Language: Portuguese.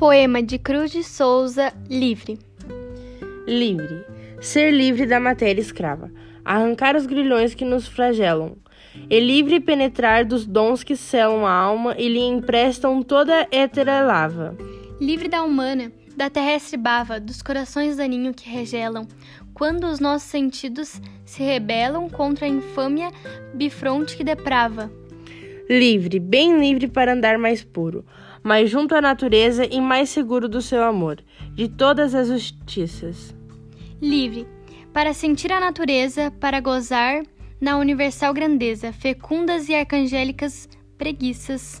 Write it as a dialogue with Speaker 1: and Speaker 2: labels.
Speaker 1: Poema de Cruz de Souza, Livre.
Speaker 2: Livre. Ser livre da matéria escrava. Arrancar os grilhões que nos flagelam. E livre penetrar dos dons que selam a alma e lhe emprestam toda étera lava.
Speaker 1: Livre da humana, da terrestre bava, dos corações daninho que regelam, quando os nossos sentidos se rebelam contra a infâmia bifronte que deprava.
Speaker 2: Livre, bem livre para andar mais puro, mais junto à natureza e mais seguro do seu amor, de todas as justiças.
Speaker 1: Livre, para sentir a natureza, para gozar na universal grandeza, fecundas e arcangélicas preguiças.